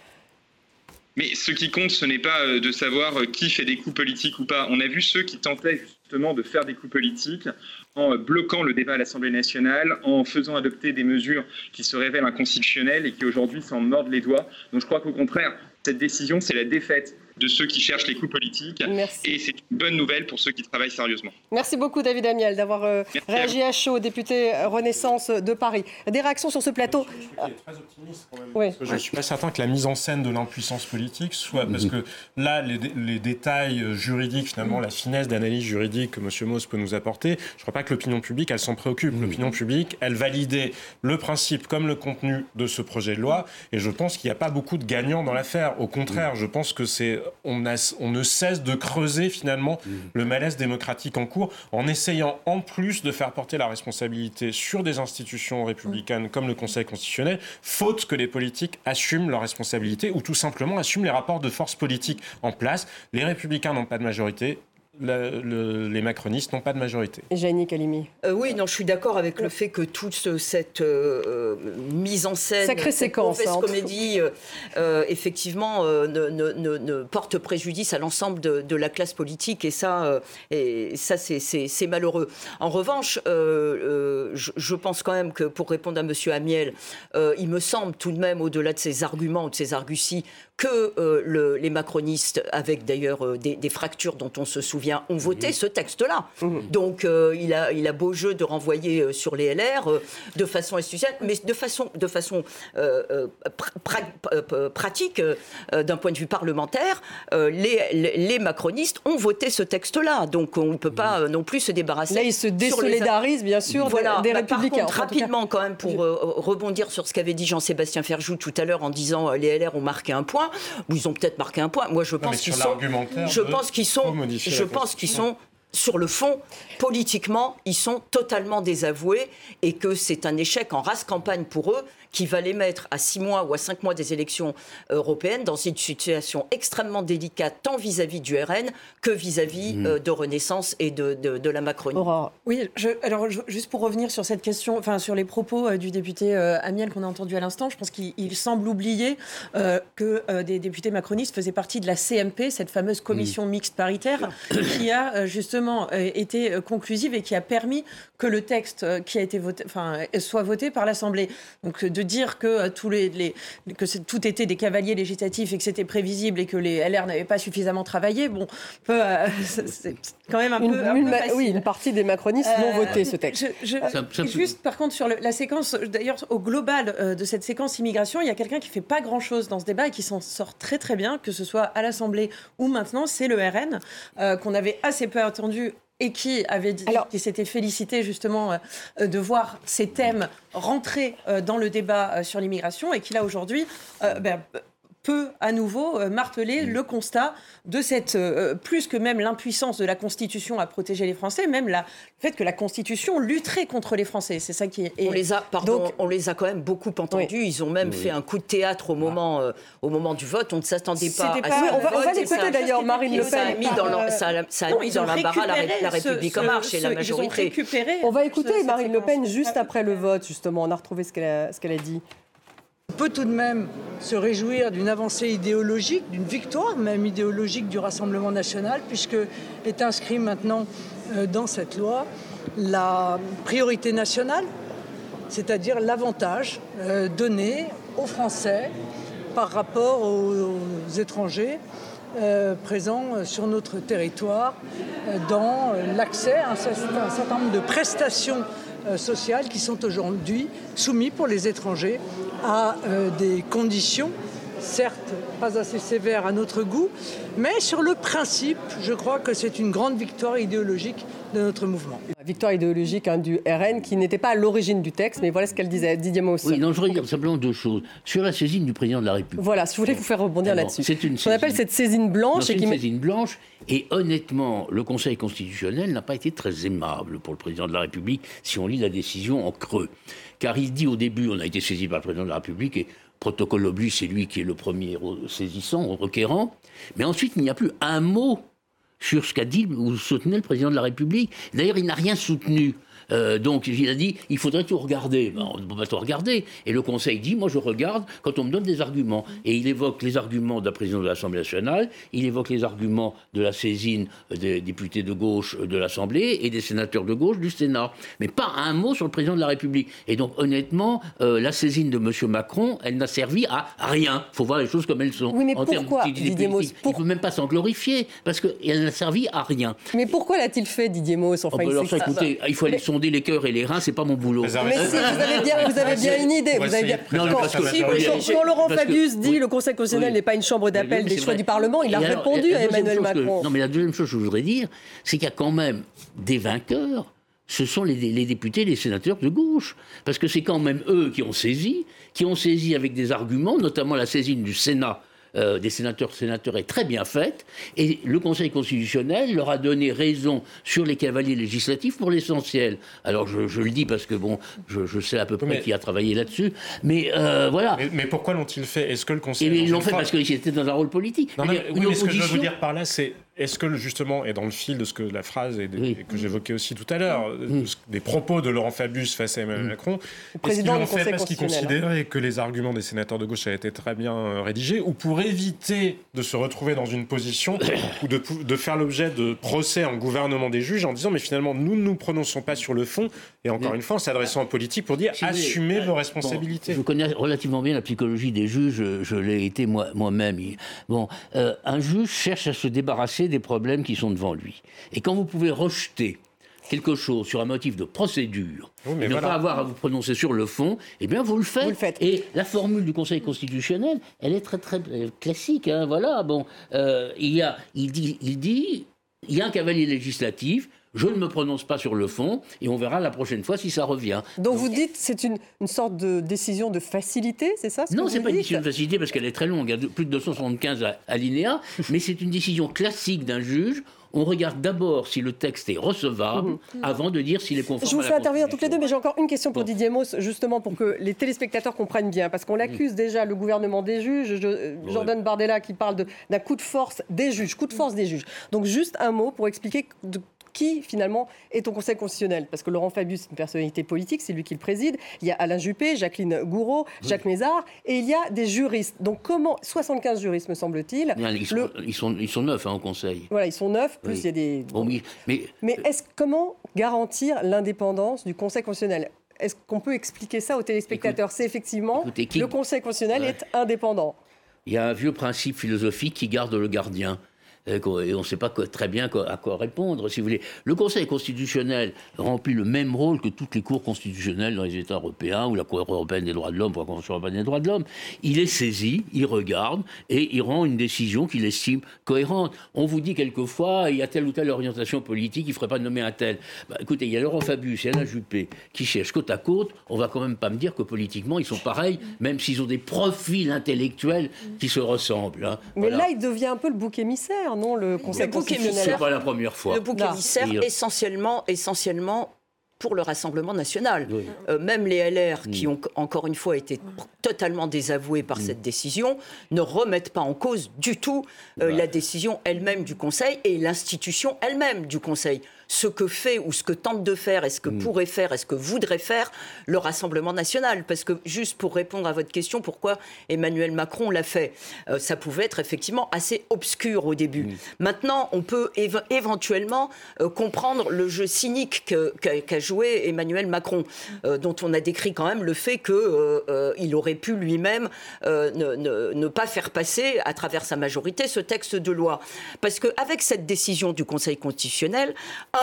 Mais ce qui compte, ce n'est pas euh, de savoir euh, qui fait des coups politiques ou pas. On a vu ceux qui tentaient justement de faire des coups politiques en bloquant le débat à l'Assemblée nationale, en faisant adopter des mesures qui se révèlent inconstitutionnelles et qui aujourd'hui s'en mordent les doigts. Donc je crois qu'au contraire, cette décision, c'est la défaite de ceux qui cherchent les coups politiques. Et c'est une bonne nouvelle pour ceux qui travaillent sérieusement. Merci beaucoup, David Amiel, d'avoir euh, réagi à, chaud, député Renaissance de Paris. Des réactions sur ce plateau? Je suis très optimiste quand même. je ne suis pas certain que la mise en scène de l'impuissance politique soit. Parce que là, les, détails juridiques, finalement, la finesse d'analyse juridique que M. Moss peut nous apporter, je ne crois pas que l'opinion publique, elle s'en préoccupe. L'opinion publique, elle validait le principe comme le contenu de ce projet de loi. Et je pense qu'il n'y a pas beaucoup de gagnants dans l'affaire. Au contraire, je pense que c'est on, on ne cesse de creuser finalement mmh. le malaise démocratique en cours en essayant en plus de faire porter la responsabilité sur des institutions républicaines comme le Conseil constitutionnel, faute que les politiques assument leurs responsabilités ou tout simplement assument les rapports de force politique en place. Les républicains n'ont pas de majorité, les macronistes n'ont pas de majorité. Janie Kalimi. Euh, oui, non, je suis d'accord avec le fait que toute cette euh, mise en scène, Sacrée cette séquence, hein, comédie, euh, effectivement, ne, porte préjudice à l'ensemble de, la classe politique, et ça, et ça c'est malheureux. En revanche, je, je, pense quand même que pour répondre à M. Amiel, il me semble tout de même, au-delà de ses arguments ou de ses arguties, que euh, les macronistes, avec d'ailleurs euh, des, fractures dont on se souvient, ont voté ce texte-là. Mhm. Donc euh, il, a, il a beau jeu de renvoyer sur les LR de façon institutionnelle, mais de façon, de façon pratique, d'un point de vue parlementaire, les, les, macronistes ont voté ce texte-là. Donc on ne peut pas non plus se débarrasser. Là, ils se désolidarisent, bien sûr, voilà. des, bah, républicains. Par contre, rapidement, quand même, pour rebondir sur ce qu'avait dit Jean-Sébastien Ferjou tout à l'heure en disant les LR ont marqué un point ou ils ont peut-être marqué un point. Moi, je pense qu'ils sont. Je pense qu'ils sont. Je pense qu'ils sont sur le fond, politiquement, ils sont totalement désavoués et que c'est un échec en race campagne pour eux qui va les mettre à six mois ou à cinq mois des élections européennes dans une situation extrêmement délicate, tant vis-à-vis du RN que vis-à-vis mmh. euh, de Renaissance et de, de, la Macronie. Oui, alors juste pour revenir sur cette question, enfin sur les propos euh, du député euh, Amiel qu'on a entendu à l'instant, je pense qu'il semble oublier que des députés macronistes faisaient partie de la CMP, cette fameuse commission mmh. mixte paritaire, qui a justement été conclusive et qui a permis que le texte qui a été voté, enfin, soit voté par l'Assemblée. Donc de de dire que, euh, tous les, que tout était des cavaliers législatifs et que c'était prévisible et que les LR n'avaient pas suffisamment travaillé, bon, euh, c'est quand même un peu, Oui, une partie des macronistes n'ont euh, voté ce texte. juste, par contre, sur la séquence, d'ailleurs, au global de cette séquence immigration, il y a quelqu'un qui fait pas grand-chose dans ce débat et qui s'en sort très très bien, que ce soit à l'Assemblée ou maintenant, c'est le RN, qu'on avait assez peu attendu et qui avait dit, qui s'était félicité justement euh, de voir ces thèmes rentrer euh, dans le débat euh, sur l'immigration et qui là aujourd'hui ben, peut à nouveau euh, marteler mm. le constat de cette, euh, plus que même l'impuissance de la Constitution à protéger les Français, même la, le fait que la Constitution lutterait contre les Français. C'est ça qui est. On les a, pardon, on les a quand même beaucoup entendus. Ils ont même fait un coup de théâtre au moment, euh, au moment du vote. On ne s'attendait pas. à pas on va, on va l'écouter d'ailleurs, Marine Le Pen. Ça a mis dans, ça ça a mis dans l'embarras la, République en marche et la majorité. on va écouter Marine Le Pen juste après le vote, justement. On a retrouvé ce qu'elle a, a dit. Peut tout de même se réjouir d'une avancée idéologique, d'une victoire même idéologique du Rassemblement national, puisque est inscrit maintenant euh, dans cette loi la priorité nationale, c'est-à-dire l'avantage euh, donné aux Français par rapport aux, étrangers euh, présents sur notre territoire dans l'accès à un certain nombre de prestations sociales qui sont aujourd'hui soumises pour les étrangers à euh, des conditions certes pas assez sévères à notre goût, mais sur le principe, je crois que c'est une grande victoire idéologique de notre mouvement. Victoire idéologique hein, du RN qui n'était pas à l'origine du texte, mais voilà ce qu'elle disait, Didier Mauss. Oui, non, je regarde simplement deux choses. Sur la saisine du président de la République. Voilà, je voulais vous faire rebondir là-dessus. C'est une On appelle cette saisine blanche. C'est une saisine blanche, et honnêtement, le Conseil constitutionnel n'a pas été très aimable pour le président de la République si on lit la décision en creux. Car il dit au début, on a été saisi par le président de la République, et protocole oblige, c'est lui qui est le premier saisissant, requérant. Mais ensuite, il n'y a plus un mot sur ce qu'a dit ou soutenait le président de la République. D'ailleurs, il n'a rien soutenu. Euh, donc il a dit, il faudrait tout regarder. Ben, on ne peut pas tout regarder. Et le Conseil dit, moi je regarde quand on me donne des arguments. Et il évoque les arguments de la présidente de l'Assemblée nationale, il évoque les arguments de la saisine des députés de gauche de l'Assemblée et des sénateurs de gauche du Sénat. Mais pas un mot sur le président de la République. Et donc honnêtement, euh, la saisine de M. Macron, elle n'a servi à rien. Il faut voir les choses comme elles sont. Oui, mais pourquoi, Didier Mauss Il ne peut même pas s'en glorifier, parce qu'elle n'a servi à rien. Mais pourquoi l'a-t-il fait, Didier Mauss enfin, oh, ben écoutez, il faut aller les cœurs et les reins, c'est pas mon boulot. Mais si, vous avez bien, vous avez bien une idée. Vous avez bien... quand, Laurent Fabius dit le Conseil constitutionnel n'est pas une chambre d'appel des choix du Parlement, il a répondu à Emmanuel Macron. non, mais la deuxième chose que je voudrais dire, c'est qu'il y a quand même des vainqueurs ce sont les, les, députés, les sénateurs de gauche. Parce que c'est quand même eux qui ont saisi, qui ont saisi avec des arguments, notamment la saisine du Sénat euh, des sénateurs sénateurs est très bien faite, et le Conseil constitutionnel leur a donné raison sur les cavaliers législatifs pour l'essentiel. Alors je, le dis parce que bon, je, sais à peu près qui a travaillé là-dessus, mais euh, voilà. Mais, pourquoi l'ont-ils fait? Est-ce que le Conseil... ils l'ont fait parce qu'ils étaient dans un rôle politique. Non, mais, oui, mais ce que je veux vous dire par là, c'est est-ce que justement, et dans le fil de ce que la phrase et, que j'évoquais aussi tout à l'heure, des propos de Laurent Fabius face à Emmanuel Macron, est-ce qu'ils l'ont fait parce qu'ils considéraient que les arguments des sénateurs de gauche avaient été très bien euh, rédigés, ou pour éviter de se retrouver dans une position ou de, de faire l'objet de procès en gouvernement des juges en disant mais finalement nous ne nous prononçons pas sur le fond et encore une fois en s'adressant aux politiques pour dire assumez vos responsabilités. je connais relativement bien la psychologie des juges, je, l'ai été moi-même. bon, euh, un juge cherche à se débarrasser des problèmes qui sont devant lui. Et quand vous pouvez rejeter quelque chose sur un motif de procédure et ne pas avoir à vous prononcer sur le fond, eh bien vous le faites. Et la formule du Conseil constitutionnel, elle est très très classique. Hein, voilà, bon, euh, il y a, il dit, il dit, il y a un cavalier législatif. Je ne me prononce pas sur le fond et on verra la prochaine fois si ça revient. Donc, vous dites c'est une, une, sorte de décision de facilité, c'est ça ce Non, c'est pas une décision de facilité parce qu'elle est très longue, il y a plus de 275 alinéas, mais c'est une décision classique d'un juge on regarde d'abord si le texte est recevable mhm. avant de dire s'il est conforme. Je vous fais intervenir toutes les deux, mais j'ai encore une question pour Didier Mauss, justement pour que les téléspectateurs comprennent bien, parce qu'on accuse déjà le gouvernement des juges, Jordan Bardella qui parle d'un coup de force des juges, coup de force des juges. Donc juste un mot pour expliquer qui finalement est au Conseil constitutionnel Parce que Laurent Fabius, c'est une personnalité politique, c'est lui qui le préside. Il y a Alain Juppé, Jacqueline Gouraud, Jacques Mézard, et il y a des juristes. Donc comment 75 juristes, me semble-t-il. Ils, sont, ils, sont, neuf hein, au Conseil. Voilà, ils sont neuf, plus il y a des. mais mais est-ce comment garantir l'indépendance du Conseil constitutionnel? Est-ce qu'on peut expliquer ça aux téléspectateurs? C'est effectivement le Conseil constitutionnel est indépendant. Il y a un vieux principe philosophique qui garde le gardien. Euh, et on ne sait pas très bien à quoi répondre, si vous voulez. Le Conseil constitutionnel remplit le même rôle que toutes les cours constitutionnelles dans les États européens ou la Cour européenne des droits de l'homme ou la Convention européenne des droits de l'homme. Il est saisi, il regarde et il rend une décision qu'il estime cohérente. On vous dit quelquefois, il y a telle ou telle orientation politique, il ne faudrait pas nommer un tel. Bah, écoutez, il y a Laurent Fabius et Alain Juppé qui cherchent côte à côte. On va quand même pas me dire que politiquement, ils sont pareils, même s'ils ont des profils intellectuels qui se ressemblent. Hein. Mais là, il devient un peu le bouc émissaire non, le Conseil le constitutionnel C'est pas la première fois. Le bouc émissaire, essentiellement, essentiellement pour le Rassemblement national. Euh, même les LR, qui mm. ont encore une fois été totalement désavoués par mm. cette décision, ne remettent pas en cause du tout euh, la décision elle-même du Conseil et l'institution elle-même du Conseil ce que fait ou ce que tente de faire, est ce que mm. pourrait faire, est ce que voudrait faire le Rassemblement national? Parce que juste pour répondre à votre question, pourquoi Emmanuel Macron l'a fait euh, Ça pouvait être effectivement assez obscur au début. Mm. Maintenant, on peut éventuellement euh, comprendre le jeu cynique qu'a joué Emmanuel Macron, euh, dont on a décrit quand même le fait qu'il aurait pu lui-même ne, ne, pas faire passer à travers sa majorité ce texte de loi. Parce qu'avec cette décision du Conseil constitutionnel,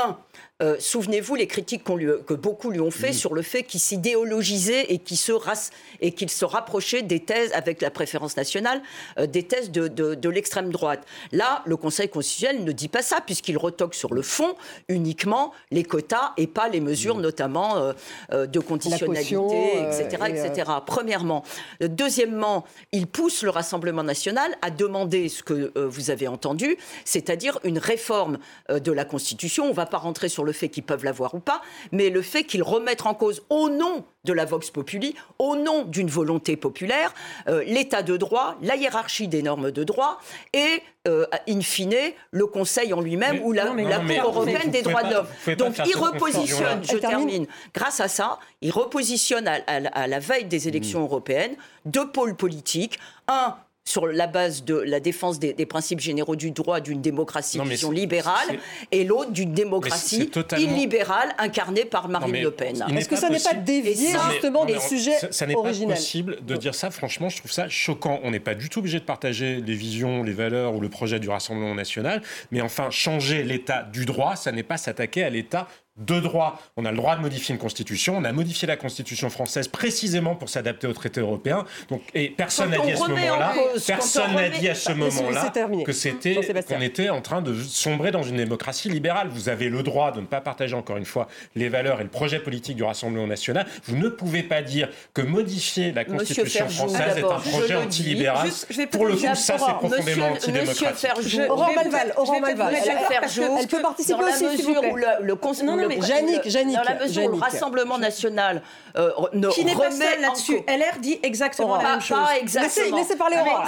un, euh, souvenez-vous les critiques que beaucoup lui ont fait sur le fait qu'il s'idéologisait et qu'il se, rapprochait des thèses, avec la préférence nationale, euh, des thèses de, l'extrême droite. Là, le Conseil constitutionnel ne dit pas ça, puisqu'il retoque sur le fond uniquement les quotas et pas les mesures, notamment euh, de conditionnalité, etc. etc. Premièrement. Deuxièmement, il pousse le Rassemblement national à demander ce que vous avez entendu, c'est-à-dire une réforme de la Constitution. On ne va pas rentrer sur le fait qu'ils peuvent l'avoir ou pas, mais le fait qu'ils remettent en cause, au nom de la Vox Populi, au nom d'une volonté populaire, euh, l'état de droit, la hiérarchie des normes de droit et, euh, in fine, le Conseil en lui-même ou la, Cour européenne des droits de l'homme. Donc il repositionne, je termine, grâce à ça, il repositionne à, à la veille des élections hmm. européennes deux pôles politiques. Un, sur la base de la défense des, principes généraux du droit d'une démocratie vision libérale et l'autre d'une démocratie illibérale incarnée par Marine Le Pen. Est-ce que ça n'est pas dévié justement des sujets ça, ça n'est pas possible de dire ça. Franchement, je trouve ça choquant. On n'est pas du tout obligé de partager les visions, les valeurs ou le projet du Rassemblement national. Mais enfin, changer l'état du droit, ça n'est pas s'attaquer à l'état de droit. On a le droit de modifier une constitution. On a modifié la constitution française précisément pour s'adapter aux traités européens. Donc, et personne n'a dit à ce moment-là, personne n'a dit à ce moment-là que c'était qu'on était en train de sombrer dans une démocratie libérale. Vous avez le droit de ne pas partager encore une fois les valeurs et le projet politique du Rassemblement national. Vous ne pouvez pas dire que modifier la constitution française est un projet antilibéral. Pour le coup, ça c'est profondément antidémocratique. Aurore Malval, Aurore Malval, elle peut participer aussi, s'il vous plaît. Mais Jannick, Dans la mesure où le Rassemblement national euh, ne Qui n'est pas seul là-dessus. LR dit exactement la même chose. Pas exactement. Laissez, parler Aurore.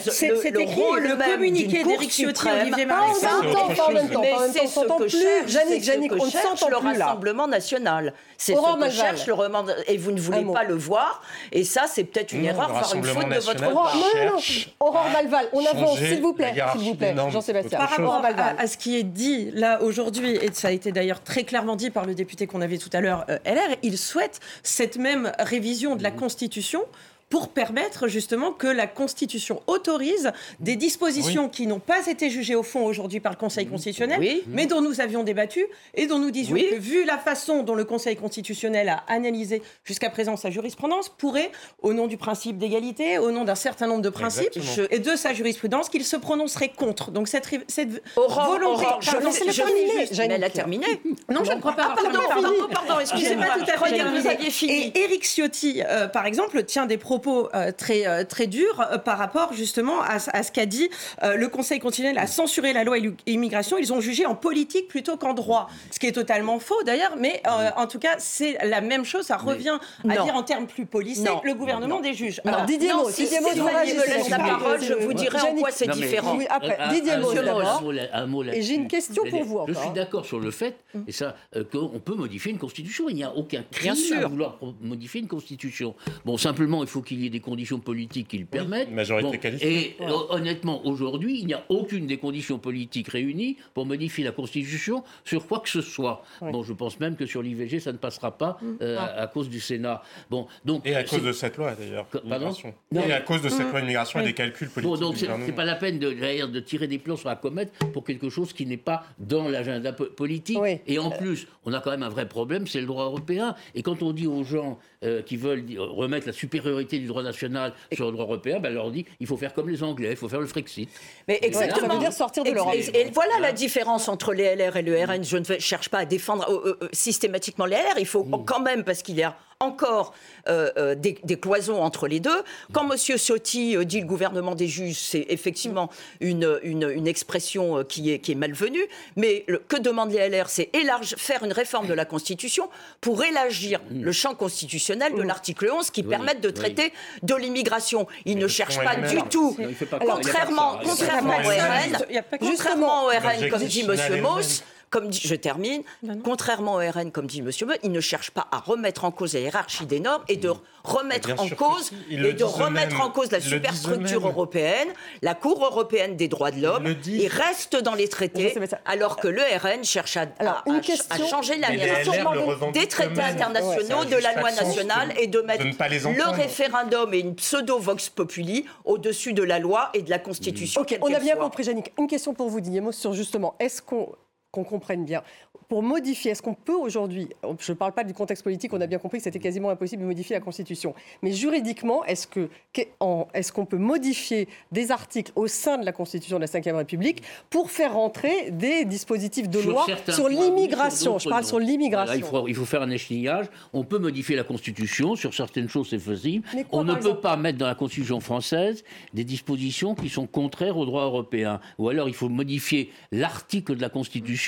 C'est écrit le communiqué d'Éric Ciotti, Olivier Marlex. Pas en même temps, pas en même temps, on s'entend plus. Jannick, Jannick, on ne s'entend plus le Rassemblement national. C'est ce que cherche le et vous ne voulez pas le voir. Et ça, c'est peut-être une erreur, voire une faute de votre part. Non, non, non. Aurore Malval, on avance, s'il vous plaît. S'il vous plaît, Jean-Sébastien. Par rapport à ce qui est dit là aujourd'hui, et ça a été d'ailleurs très clairement dit par le député qu'on avait tout à l'heure, euh, LR, il souhaite cette même révision de la Constitution pour permettre justement que la Constitution autorise des dispositions qui n'ont pas été jugées au fond aujourd'hui par le Conseil constitutionnel, mais dont nous avions débattu et dont nous disions que, vu la façon dont le Conseil constitutionnel a analysé jusqu'à présent sa jurisprudence, pourrait, au nom du principe d'égalité, au nom d'un certain nombre de principes et de sa jurisprudence, qu'il se prononcerait contre. Donc cette, cette volonté... je pardon, je elle a terminé. Non, je ne crois pas. Ah, pardon, pardon, pardon, excusez-moi, tout à fait. Vous aviez fini. Et Éric Ciotti, euh, par exemple, tient des propos euh, très, euh, très dur euh, par rapport justement à, ce qu'a dit le Conseil constitutionnel a censuré la loi immigration. Ils ont jugé en politique plutôt qu'en droit, ce qui est totalement faux d'ailleurs, mais en tout cas c'est la même chose. Ça revient à dire en termes plus policiers le gouvernement des juges. Alors Didier Maud, si, Didier Maud, vous me laisse la parole, je vous dirai en quoi c'est différent. après, Didier Maud d'abord. Et j'ai une question pour vous. Je suis d'accord sur le fait et ça qu'on peut modifier une constitution. Il n'y a aucun crime à vouloir modifier une constitution. Bon, simplement, il faut qu'il y ait des conditions politiques qui le permettent. majorité qualifiée. Et honnêtement, aujourd'hui, il n'y a aucune des conditions politiques réunies pour modifier la Constitution sur quoi que ce soit. Bon, je pense même que sur l'IVG, ça ne passera pas mm. euh, ah. à, cause du Sénat. Bon, donc, et à cause de cette loi, d'ailleurs. Pardon Et à cause de cette mm. loi immigration et des calculs politiques. Bon, donc c'est pas la peine de, de tirer des plans sur la comète pour quelque chose qui n'est pas dans l'agenda politique. Et en plus, on a quand même un vrai problème, c'est le droit européen. Et quand on dit aux gens euh, qui veulent remettre la supériorité du droit national sur le droit européen, ben, leur dit il faut faire comme les Anglais, il faut faire le Frexit. Mais exactement. Ça veut dire sortir de l'Europe. Et, voilà la différence entre les LR et le RN. Je ne cherche pas à défendre euh, euh, systématiquement les LR. Il faut mm. quand même, parce qu'il y a encore euh, euh, des, cloisons entre les deux. Quand M. Ciotti euh, dit le gouvernement des juges, c'est effectivement une, une, expression qui est, qui est malvenue. Mais que demandent les LR C'est faire une réforme de la Constitution pour élargir le champ constitutionnel de l'article 11 qui permette de traiter de l'immigration. Ils ne cherchent pas du tout, contrairement, contrairement au RN, contrairement au RN, comme dit M. Moss, comme dit, je termine, contrairement au RN, comme dit M. Meut, il ne cherche pas à remettre en cause la hiérarchie des normes et de remettre en cause et de remettre en cause la superstructure européenne, la Cour européenne des droits de l'homme, il reste dans les traités, alors que le RN cherche à, changer la hiérarchie des traités internationaux, de la loi nationale et de mettre le référendum et une pseudo-vox populi au-dessus de la loi et de la Constitution. Ok, on a bien compris, Jannick. Une question pour vous, Didier sur justement, est-ce qu'on qu'on comprenne bien. Pour modifier, est-ce qu'on peut aujourd'hui, je ne parle pas du contexte politique, on a bien compris que c'était quasiment impossible de modifier la Constitution, mais juridiquement, est-ce qu'on est qu'on peut modifier des articles au sein de la Constitution de la Ve République pour faire rentrer des dispositifs de loi sur l'immigration? Je parle sur l'immigration. Il, il, faut faire un échelignage. On peut modifier la Constitution, sur certaines choses c'est possible. on ne peut pas mettre dans la Constitution française des dispositions qui sont contraires au droit européen. Ou alors il faut modifier l'article de la Constitution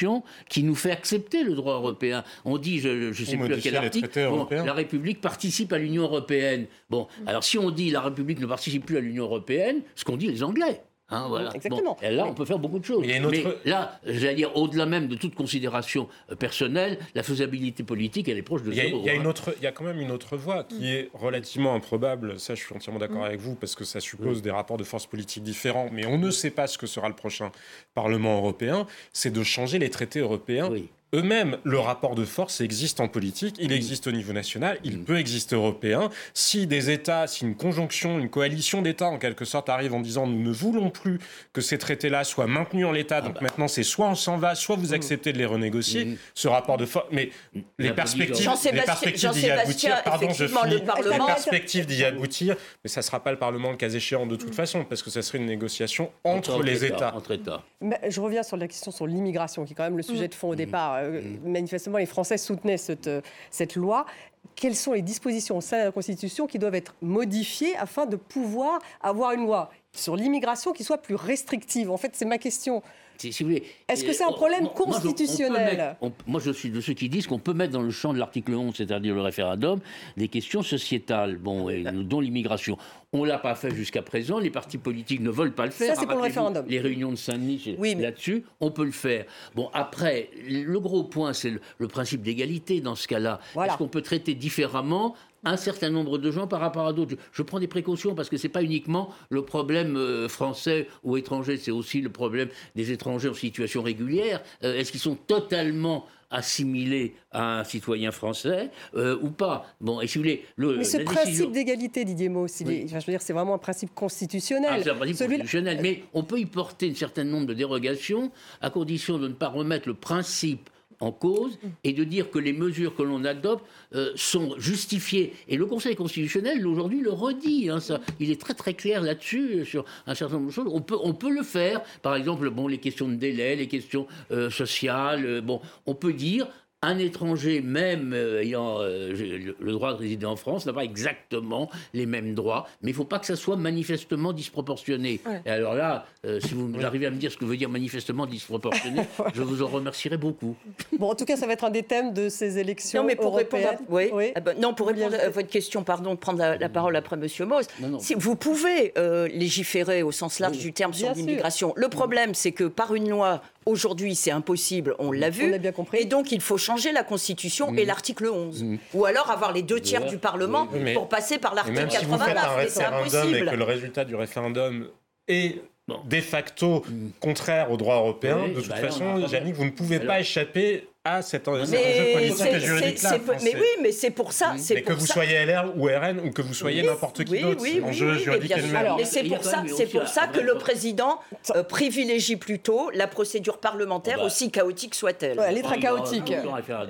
qui nous fait accepter le droit européen. On dit, je ne sais plus à quel article, la République participe à l'Union européenne. Bon, alors si on dit la République ne participe plus à l'Union européenne, ce qu'ont dit les Anglais. Hein, voilà. Exactement. et là, on peut faire beaucoup de choses. Mais, là, j'allais dire, au-delà même de toute considération euh, personnelle, la faisabilité politique, elle est proche de zéro. Il y, a, une autre, il y a quand même une autre voie qui est relativement improbable. Ça, je suis entièrement d'accord mm. avec vous, parce que ça suppose des rapports de force politiques différents. Mais on ne sait pas ce que sera le prochain Parlement européen. C'est de changer les traités européens eux-mêmes. Le rapport de force existe en politique, il existe au niveau national, il peut exister européen. Si des États, si une conjonction, une coalition d'États en quelque sorte arrive en disant nous ne voulons plus que ces traités-là soient maintenus en l'état, donc maintenant c'est soit on s'en va, soit vous acceptez de les renégocier, ce rapport de force. Mais les perspectives, les perspectives d'y aboutir, pardon, je finis, les perspectives d'y aboutir, mais ça ne sera pas le Parlement le cas échéant de toute façon, parce que ça serait une négociation entre, les États. Entre États. je reviens sur la question sur l'immigration, qui est quand même le sujet de fond au départ. Euh, manifestement, les Français soutenaient cette, euh, cette loi quelles sont les dispositions au sein de la Constitution qui doivent être modifiées afin de pouvoir avoir une loi sur l'immigration qui soit plus restrictive? En fait, c'est ma question. Est-ce que c'est un problème constitutionnel moi, je suis de ceux qui disent qu'on peut mettre dans le champ de l'article 11, c'est-à-dire le référendum, des questions sociétales, bon, dont l'immigration. On ne l'a pas fait jusqu'à présent, les partis politiques ne veulent pas le faire. Ça, c'est pour le référendum. Les réunions de Saint-Denis, oui, là-dessus, on peut le faire. Bon, après, le gros point, c'est le, principe d'égalité dans ce cas-là. Est-ce qu'on peut traiter différemment un certain nombre de gens par rapport à d'autres. Je, prends des précautions parce que ce n'est pas uniquement le problème euh, français ou étranger, c'est aussi le problème des étrangers en situation régulière. Euh, est-ce qu'ils sont totalement assimilés à un citoyen français euh, ou pas? Bon, et si vous voulez, le, mais ce principe d'égalité, Didier Mauss, je veux dire, c'est vraiment un principe constitutionnel. Ah, c'est un principe constitutionnel, mais on peut y porter un certain nombre de dérogations à condition de ne pas remettre le principe en cause et de dire que les mesures que l'on adopte euh, sont justifiées. Et le Conseil constitutionnel, aujourd'hui, le redit. Hein, ça, il est très très clair là-dessus, sur un certain nombre de choses. On peut, on peut le faire. Par exemple, bon, les questions de délai, les questions euh, sociales. Euh, bon, on peut dire un étranger, même euh, ayant euh, le droit de résider en France, n'a pas exactement les mêmes droits, mais il ne faut pas que ça soit manifestement disproportionné. Et alors là, euh, si vous arrivez à me dire ce que veut dire manifestement disproportionné, je vous en remercierai beaucoup. Bon, en tout cas, ça va être un des thèmes de ces élections non, mais pour Répondre à, oui, ah ben, non, pour répondre à votre question, pardon, prendre la, parole après M. Moss, si vous pouvez légiférer au sens large du terme sur l'immigration. Le problème, c'est que par une loi, Aujourd'hui, c'est impossible, on l'a vu. On bien compris. Et donc, il faut changer la Constitution et mm. l'article 11. Mm. Ou alors avoir les deux tiers du Parlement pour passer par l'article 89. Si vous faites un référendum et que le résultat du référendum est de facto mm. contraire au droit européen, de toute bah façon, Jannick, vous ne pouvez pas échapper à cet, enjeu politique et juridique là. Mais oui, mais c'est pour ça. Mais que vous soyez LR ou RN ou que vous soyez n'importe qui d'autre, l'enjeu juridique est le même. Mais c'est pour ça, c'est pour ça que le président euh, privilégie plutôt la procédure parlementaire, oh bah. aussi chaotique soit-elle. Elle est très chaotique.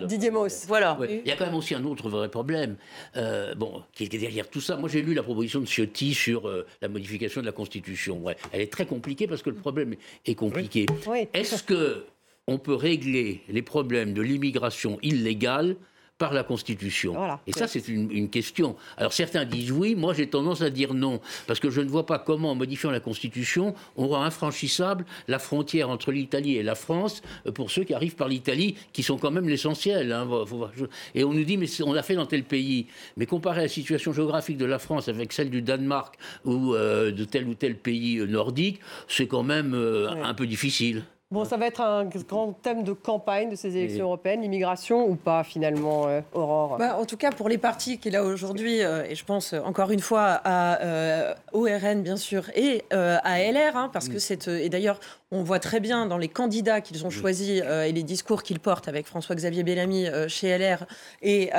Didier Mauss. Voilà. Il y a quand même aussi un autre vrai problème, euh, bon, qui est derrière tout ça. Moi, j'ai lu la proposition de Ciotti sur euh, la modification de la Constitution. Elle est très compliquée parce que le problème est compliqué. Est-ce que on peut régler les problèmes de l'immigration illégale par la Constitution. Et ça, c'est une, question. Alors certains disent oui, moi j'ai tendance à dire non, parce que je ne vois pas comment, en modifiant la Constitution, on rend infranchissable la frontière entre l'Italie et la France euh, pour ceux qui arrivent par l'Italie, qui sont quand même l'essentiel. Hein. Et on nous dit, mais on l'a fait dans tel pays. Mais comparé à la situation géographique de la France avec celle du Danemark ou euh, de tel ou tel pays euh, nordique, c'est quand même un peu difficile. Bon, ça va être un grand thème de campagne de ces élections européennes, l'immigration ou pas finalement, euh, Aurore? Bah, En tout cas, pour les partis qui est là aujourd'hui, euh, et je pense encore une fois à euh, ORN bien sûr et à LR, hein, parce que mm. c'est et d'ailleurs on voit très bien dans les candidats qu'ils ont mm. choisis et les discours qu'ils portent avec François-Xavier Bellamy chez LR et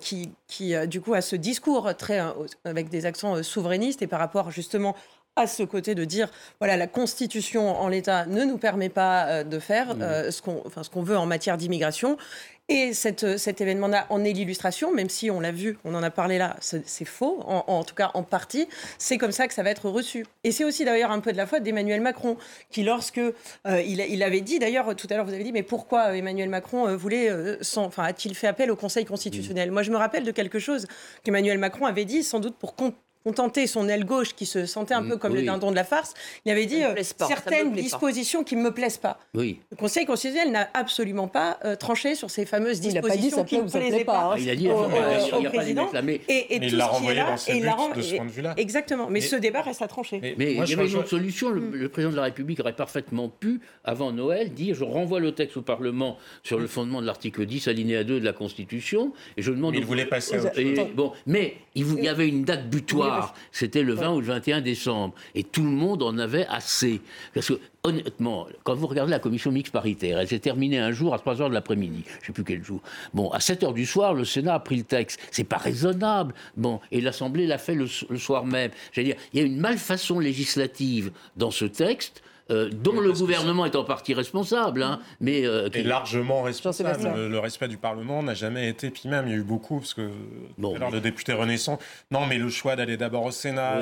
qui, qui du coup a ce discours très avec des accents souverainistes et par rapport justement à ce côté de dire voilà la constitution en l'état ne nous permet pas euh, de faire mmh. euh, ce qu'on enfin ce qu'on veut en matière d'immigration et cette, cet événement-là en est l'illustration, même si on l'a vu, on en a parlé là, c'est faux, en, tout cas en partie. C'est comme ça que ça va être reçu. Et c'est aussi d'ailleurs un peu de la faute d'Emmanuel Macron, qui lorsque euh, il, il, avait dit, d'ailleurs tout à l'heure vous avez dit, mais pourquoi Emmanuel Macron voulait, enfin a-t-il fait appel au Conseil constitutionnel? Moi je me rappelle de quelque chose qu'Emmanuel Macron avait dit, sans doute pour contenté son aile gauche qui se sentait un peu comme le dindon de la farce, il avait dit euh, certaines dispositions qui ne me plaisent pas. Oui. Le Conseil constitutionnel n'a absolument pas euh, tranché sur ces fameuses dispositions qui ne plaisaient pas, pas. il a dit au, au, au président. Et, et, tout il l'a renvoyé dans ses buts de ce point de vue-là. Exactement. Mais, ce débat reste à trancher. Mais, il y avait une autre solution. Le, président de la République aurait parfaitement pu, avant Noël, dire je renvoie le texte au Parlement sur le fondement de l'article 10, alinéa 2 de la Constitution, et je demande. il voulait passer. Bon, mais il y avait une date butoir soir. C'était le 20 ou le 21 décembre. Et tout le monde en avait assez. Parce que, honnêtement, quand vous regardez la commission mixte paritaire, elle s'est terminée un jour à 3 h de l'après-midi. Je ne sais plus quel jour. Bon, à 7 h du soir, le Sénat a pris le texte. C'est pas raisonnable. Bon, et l'Assemblée l'a fait le, le soir même. J'allais dire, il y a une malfaçon législative dans ce texte euh, dont le gouvernement est en partie responsable, hein, mais euh, qui est largement responsable. Le, respect du Parlement n'a jamais été, puis même il y a eu beaucoup, parce que bon, alors le député Renaissant, non, mais le choix d'aller d'abord au Sénat,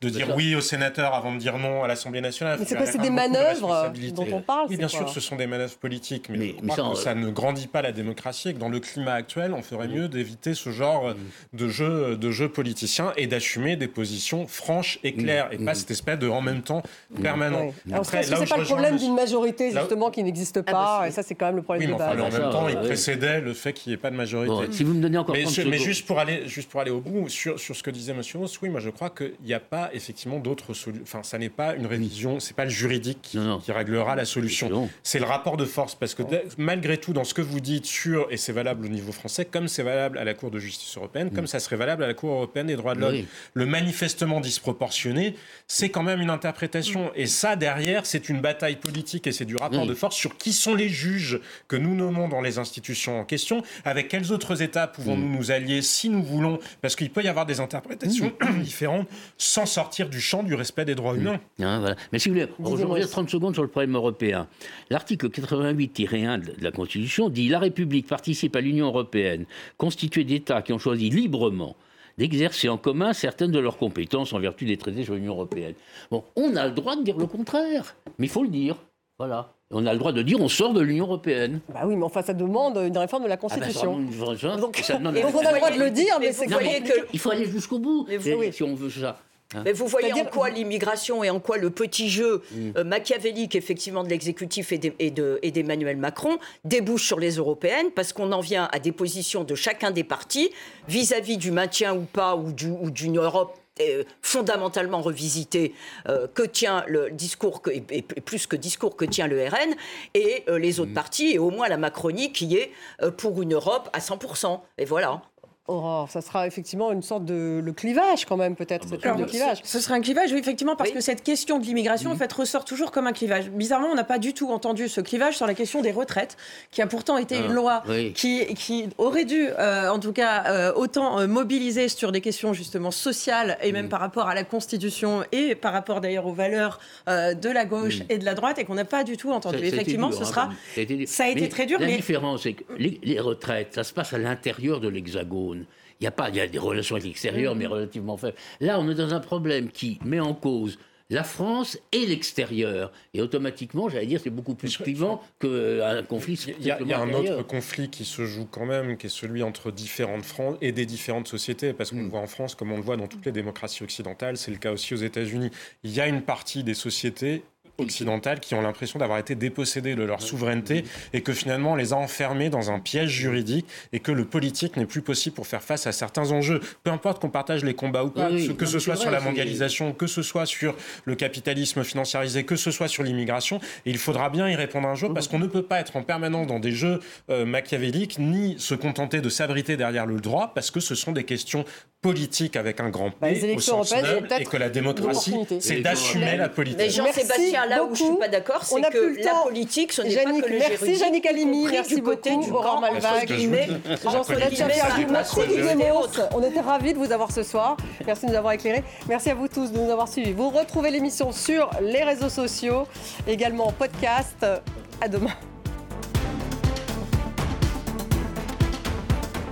de, dire oui aux sénateurs avant de dire non à l'Assemblée nationale. Mais c'est quoi, c'est des manœuvres dont on parle Oui, bien sûr, ce sont des manœuvres politiques, mais, ça, ça, ne grandit pas la démocratie et que dans le climat actuel, on ferait mieux d'éviter ce genre de jeu, de jeu politicien et d'assumer des positions franches et claires, et pas cette espèce de en même temps permanent. Est-ce que c'est pas le problème d'une majorité justement qui n'existe ah, pas bah, Et ça, c'est quand même le problème oui, mais en même temps, il précédait le fait qu'il n'y ait pas de majorité. si vous me donnez encore mais, mais juste pour aller juste pour aller au bout sur, sur ce que disait Monsieur Ross, oui, moi je crois qu'il n'y a pas effectivement d'autres solutions. Enfin, ça n'est pas une révision, c'est pas le juridique qui, qui réglera la solution. C'est le rapport de force parce que malgré tout, dans ce que vous dites sur et c'est valable au niveau français, comme c'est valable à la Cour de justice européenne, comme mm. ça serait valable à la Cour européenne des droits de l'homme, le manifestement disproportionné, c'est quand même une interprétation. Et ça derrière c'est une bataille politique et c'est du rapport de force sur qui sont les juges que nous nommons dans les institutions en question, avec quels autres États pouvons-nous mm. nous allier si nous voulons, parce qu'il peut y avoir des interprétations mm. différentes sans sortir du champ du respect des droits mm. humains. Ah, Mais si vous voulez, reviens 30 secondes sur le problème européen. L'article 88-1 de la Constitution dit La République participe à l'Union européenne, constituée d'États qui ont choisi librement d'exercer en commun certaines de leurs compétences en vertu des traités sur l'Union européenne. Bon, on a le droit de dire le contraire, mais il faut le dire. Voilà. On a le droit de dire on sort de l'Union européenne. Bah oui, mais enfin ça demande une réforme de la Constitution. Ah bah, donc, on a le droit de le dire, mais c'est que... Il faut aller jusqu'au bout, si on veut ça. Hein Mais vous voyez en quoi l'immigration et en quoi le petit jeu mm. euh, machiavélique effectivement de l'exécutif et d'Emmanuel Macron débouche sur les européennes parce qu'on en vient à des positions de chacun des partis vis-à-vis du maintien ou pas ou d'une Europe euh, fondamentalement revisitée euh, que tient le discours et, plus que discours que tient le RN et les autres mm. partis et au moins la Macronie qui est pour une Europe à 100%. Et voilà. Aurore, ça sera effectivement une sorte de le clivage quand même peut-être, ah bah, clivage. Ce, sera un clivage, oui, effectivement, parce que cette question de l'immigration, en fait, ressort toujours comme un clivage. Bizarrement, on n'a pas du tout entendu ce clivage sur la question des retraites, qui a pourtant été une ah, loi qui, qui aurait dû, euh, en tout cas, euh, autant euh, mobiliser sur des questions justement sociales et même mm. par rapport à la Constitution et par rapport d'ailleurs aux valeurs de la gauche mm. et de la droite et qu'on n'a pas du tout entendu. effectivement, ce sera. Hein, ça a été, très dur. La différence, c'est que les retraites, ça se passe à l'intérieur de l'Hexagone. Il y a pas, il y a des relations avec l'extérieur, mais relativement faibles. Là, on est dans un problème qui met en cause la France et l'extérieur. Et automatiquement, j'allais dire, c'est beaucoup plus clivant qu'un conflit. Il y a, il y a un autre conflit qui se joue quand même, qui est celui entre différentes France et des différentes sociétés. Parce qu'on le mm. voit en France, comme on le voit dans toutes les démocraties occidentales, c'est le cas aussi aux États-Unis. Il y a une partie des sociétés occidentales qui ont l'impression d'avoir été dépossédées de leur souveraineté et que finalement on les a enfermés dans un piège juridique et que le politique n'est plus possible pour faire face à certains enjeux. Peu importe qu'on partage les combats ou pas, que ce soit sur la mondialisation, que ce soit sur le capitalisme financiarisé, que ce soit sur l'immigration, il faudra bien y répondre un jour parce qu'on ne peut pas être en permanence dans des jeux euh, machiavéliques ni se contenter de s'abriter derrière le droit parce que ce sont des questions politiques avec un grand P bah, au sens et que la démocratie, c'est d'assumer la politique. Mais Jean-Sébastien, là où je suis pas d'accord, c'est que la politique, ce n'est pas que le Merci Jannick Alimi, merci beaucoup Aurore Malvague. Jean-Sébastien merci On était ravis de vous avoir ce soir. Merci de nous avoir éclairés. Merci à vous tous de nous avoir suivis. Vous retrouvez l'émission sur les réseaux sociaux, également en podcast. À demain.